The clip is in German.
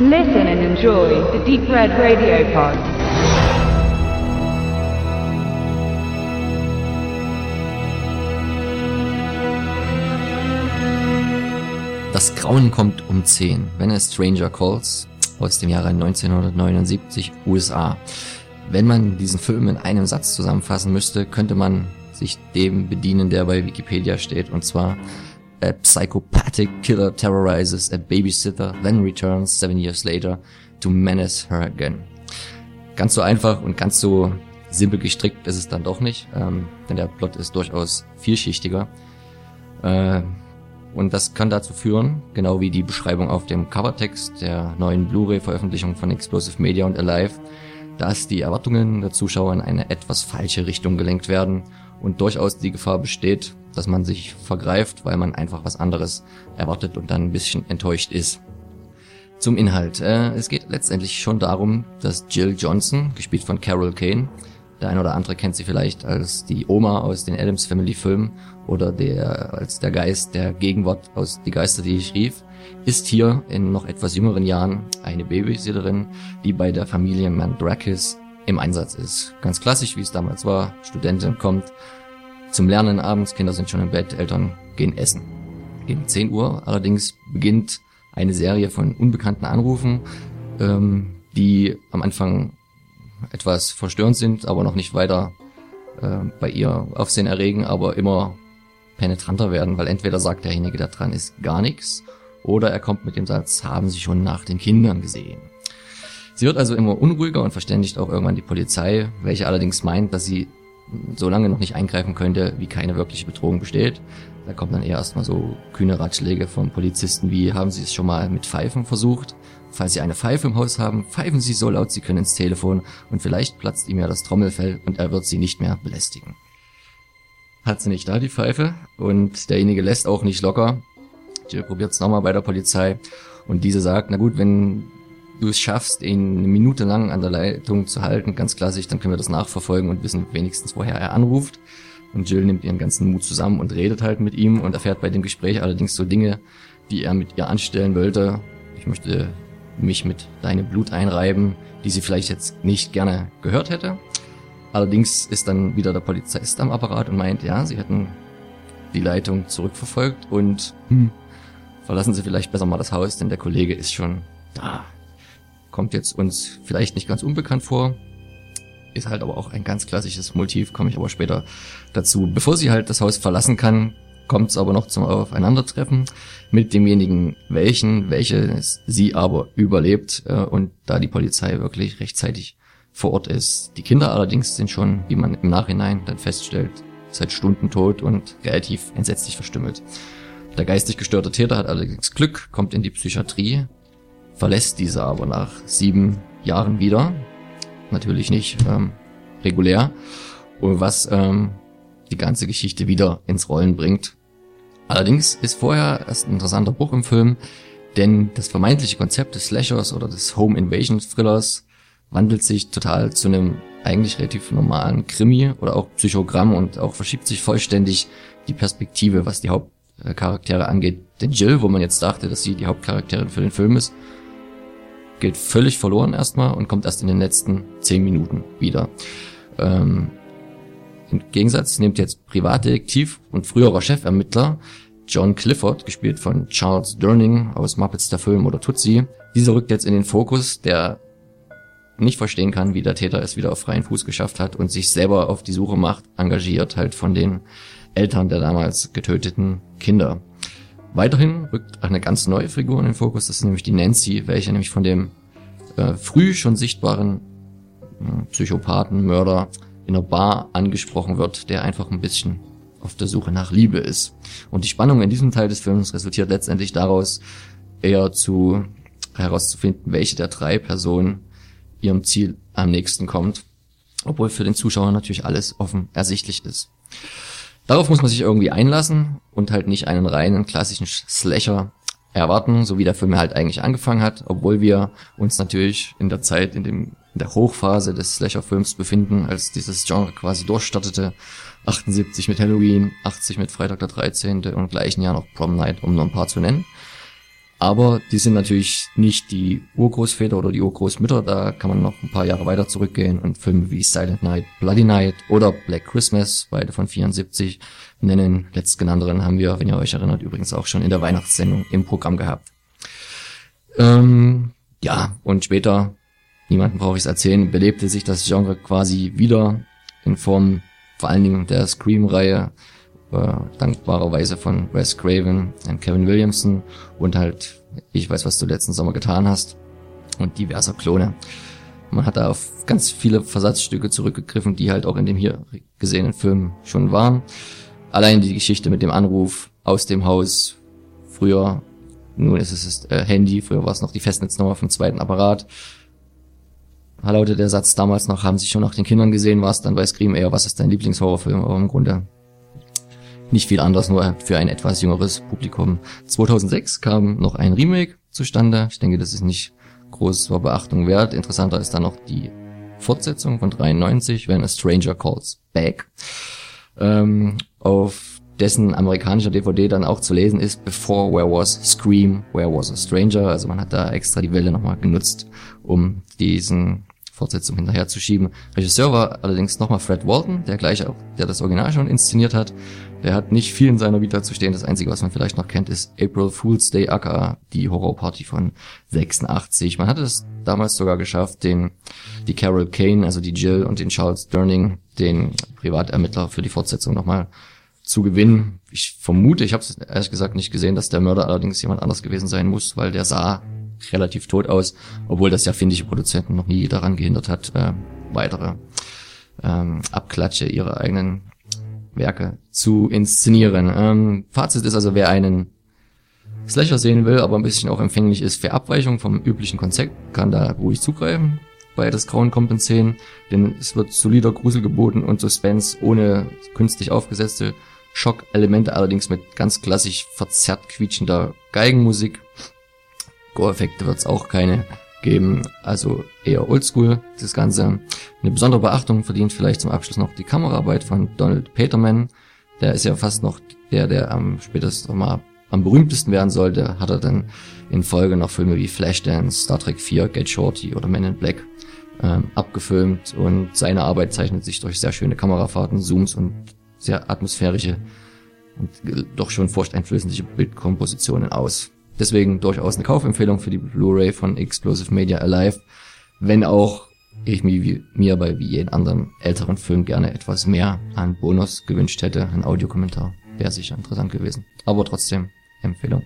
Listen and enjoy the Deep Red Radio Pod. Das Grauen kommt um 10, wenn es Stranger Calls aus dem Jahre 1979 USA. Wenn man diesen Film in einem Satz zusammenfassen müsste, könnte man sich dem bedienen, der bei Wikipedia steht, und zwar A psychopathic killer terrorizes a babysitter, then returns seven years later to menace her again. Ganz so einfach und ganz so simpel gestrickt ist es dann doch nicht, ähm, denn der Plot ist durchaus vielschichtiger. Äh, und das kann dazu führen, genau wie die Beschreibung auf dem Covertext der neuen Blu-ray-Veröffentlichung von Explosive Media und Alive, dass die Erwartungen der Zuschauer in eine etwas falsche Richtung gelenkt werden und durchaus die Gefahr besteht, dass man sich vergreift, weil man einfach was anderes erwartet und dann ein bisschen enttäuscht ist. Zum Inhalt. Äh, es geht letztendlich schon darum, dass Jill Johnson, gespielt von Carol Kane, der ein oder andere kennt sie vielleicht als die Oma aus den Adams Family Filmen oder der, als der Geist der Gegenwart aus Die Geister, die ich rief, ist hier in noch etwas jüngeren Jahren eine Babysitterin, die bei der Familie Mandrakis im Einsatz ist. Ganz klassisch, wie es damals war. Studentin kommt zum Lernen abends, Kinder sind schon im Bett, Eltern gehen essen. Gegen 10 Uhr allerdings beginnt eine Serie von unbekannten Anrufen, ähm, die am Anfang etwas verstörend sind, aber noch nicht weiter äh, bei ihr Aufsehen erregen, aber immer penetranter werden, weil entweder sagt derjenige, der dran ist, gar nichts, oder er kommt mit dem Satz, haben Sie schon nach den Kindern gesehen. Sie wird also immer unruhiger und verständigt auch irgendwann die Polizei, welche allerdings meint, dass sie so lange noch nicht eingreifen könnte, wie keine wirkliche Bedrohung besteht. Da kommt dann eher erstmal so kühne Ratschläge von Polizisten wie, haben Sie es schon mal mit Pfeifen versucht? Falls Sie eine Pfeife im Haus haben, pfeifen Sie so laut Sie können ins Telefon und vielleicht platzt ihm ja das Trommelfell und er wird Sie nicht mehr belästigen. Hat sie nicht da, die Pfeife, und derjenige lässt auch nicht locker. Jill probiert es nochmal bei der Polizei und diese sagt, na gut, wenn du es schaffst, ihn eine Minute lang an der Leitung zu halten, ganz klassisch, dann können wir das nachverfolgen und wissen wenigstens, woher er anruft. Und Jill nimmt ihren ganzen Mut zusammen und redet halt mit ihm und erfährt bei dem Gespräch allerdings so Dinge, die er mit ihr anstellen wollte. Ich möchte mich mit deinem Blut einreiben, die sie vielleicht jetzt nicht gerne gehört hätte. Allerdings ist dann wieder der Polizist am Apparat und meint, ja, sie hätten die Leitung zurückverfolgt und hm, verlassen Sie vielleicht besser mal das Haus, denn der Kollege ist schon da kommt jetzt uns vielleicht nicht ganz unbekannt vor, ist halt aber auch ein ganz klassisches Motiv, komme ich aber später dazu. Bevor sie halt das Haus verlassen kann, kommt es aber noch zum Aufeinandertreffen mit demjenigen, welchen, welches sie aber überlebt äh, und da die Polizei wirklich rechtzeitig vor Ort ist. Die Kinder allerdings sind schon, wie man im Nachhinein dann feststellt, seit Stunden tot und relativ entsetzlich verstümmelt. Der geistig gestörte Täter hat allerdings Glück, kommt in die Psychiatrie verlässt diese aber nach sieben Jahren wieder. Natürlich nicht ähm, regulär. Was ähm, die ganze Geschichte wieder ins Rollen bringt. Allerdings ist vorher erst ein interessanter Bruch im Film, denn das vermeintliche Konzept des Slashers oder des Home Invasion Thrillers wandelt sich total zu einem eigentlich relativ normalen Krimi oder auch Psychogramm und auch verschiebt sich vollständig die Perspektive, was die Hauptcharaktere angeht. Denn Jill, wo man jetzt dachte, dass sie die Hauptcharakterin für den Film ist, geht völlig verloren erstmal und kommt erst in den letzten zehn Minuten wieder. Ähm, Im Gegensatz nimmt jetzt Privatdetektiv und früherer Chefermittler John Clifford, gespielt von Charles Durning aus Muppets der Film oder Tutsi. Dieser rückt jetzt in den Fokus, der nicht verstehen kann, wie der Täter es wieder auf freien Fuß geschafft hat und sich selber auf die Suche macht, engagiert halt von den Eltern der damals getöteten Kinder. Weiterhin rückt eine ganz neue Figur in den Fokus, das ist nämlich die Nancy, welche nämlich von dem äh, früh schon sichtbaren äh, Psychopathen, Mörder in einer Bar angesprochen wird, der einfach ein bisschen auf der Suche nach Liebe ist. Und die Spannung in diesem Teil des Films resultiert letztendlich daraus, eher zu herauszufinden, welche der drei Personen ihrem Ziel am nächsten kommt, obwohl für den Zuschauer natürlich alles offen ersichtlich ist. Darauf muss man sich irgendwie einlassen und halt nicht einen reinen klassischen Slasher erwarten, so wie der Film halt eigentlich angefangen hat, obwohl wir uns natürlich in der Zeit, in, dem, in der Hochphase des Slasher-Films befinden, als dieses Genre quasi durchstartete. 78 mit Halloween, 80 mit Freitag der 13. und gleichen Jahr noch Prom Night, um nur ein paar zu nennen. Aber die sind natürlich nicht die Urgroßväter oder die Urgroßmütter, da kann man noch ein paar Jahre weiter zurückgehen und Filme wie Silent Night, Bloody Night oder Black Christmas, beide von 74, nennen. Letztgenannteren haben wir, wenn ihr euch erinnert, übrigens auch schon in der Weihnachtssendung im Programm gehabt. Ähm, ja, und später, niemanden brauche ich es erzählen, belebte sich das Genre quasi wieder in Form vor allen Dingen der Scream-Reihe, dankbarerweise von Wes Craven und Kevin Williamson und halt Ich weiß, was du letzten Sommer getan hast und diverser Klone. Man hat da auf ganz viele Versatzstücke zurückgegriffen, die halt auch in dem hier gesehenen Film schon waren. Allein die Geschichte mit dem Anruf aus dem Haus, früher, nun ist es das äh, Handy, früher war es noch die Festnetznummer vom zweiten Apparat. Da lautet der Satz damals noch, haben sie schon nach den Kindern gesehen, was, dann weiß Scream eher, was ist dein Lieblingshorrorfilm, aber im Grunde nicht viel anders, nur für ein etwas jüngeres Publikum. 2006 kam noch ein Remake zustande. Ich denke, das ist nicht großer Beachtung wert. Interessanter ist dann noch die Fortsetzung von 93, When a Stranger Calls Back. Ähm, auf dessen amerikanischer DVD dann auch zu lesen ist, Before Where Was Scream, Where Was a Stranger. Also man hat da extra die Welle nochmal genutzt, um diesen Fortsetzung hinterherzuschieben. Regisseur war allerdings nochmal Fred Walton, der gleich auch, der das Original schon inszeniert hat. Der hat nicht viel in seiner Vita zu stehen. Das Einzige, was man vielleicht noch kennt, ist April Fool's Day aka die Horrorparty von 86. Man hatte es damals sogar geschafft, den, die Carol Kane, also die Jill und den Charles Durning, den Privatermittler für die Fortsetzung nochmal zu gewinnen. Ich vermute, ich habe es ehrlich gesagt nicht gesehen, dass der Mörder allerdings jemand anders gewesen sein muss, weil der sah relativ tot aus, obwohl das ja finnische Produzenten noch nie daran gehindert hat, äh, weitere ähm, Abklatsche ihrer eigenen Werke zu inszenieren. Ähm, Fazit ist also, wer einen Slasher sehen will, aber ein bisschen auch empfänglich ist für Abweichung vom üblichen Konzept, kann da ruhig zugreifen bei das Grauen kommt in 10, denn es wird solider Grusel geboten und Suspense ohne künstlich aufgesetzte Schockelemente, allerdings mit ganz klassisch verzerrt quietschender Geigenmusik. Gore-Effekte wird es auch keine geben, also eher oldschool das Ganze. Eine besondere Beachtung verdient vielleicht zum Abschluss noch die Kameraarbeit von Donald Peterman. Der ist ja fast noch der, der am spätestens mal am berühmtesten werden sollte, hat er dann in Folge noch Filme wie Flashdance, Star Trek 4, Get Shorty oder Men in Black ähm, abgefilmt und seine Arbeit zeichnet sich durch sehr schöne Kamerafahrten, Zooms und sehr atmosphärische und doch schon furchteinflößende Bildkompositionen aus. Deswegen durchaus eine Kaufempfehlung für die Blu-ray von Explosive Media Alive, wenn auch ich mir, mir bei wie jeden anderen älteren Film gerne etwas mehr an Bonus gewünscht hätte, ein Audiokommentar wäre sicher interessant gewesen. Aber trotzdem Empfehlung.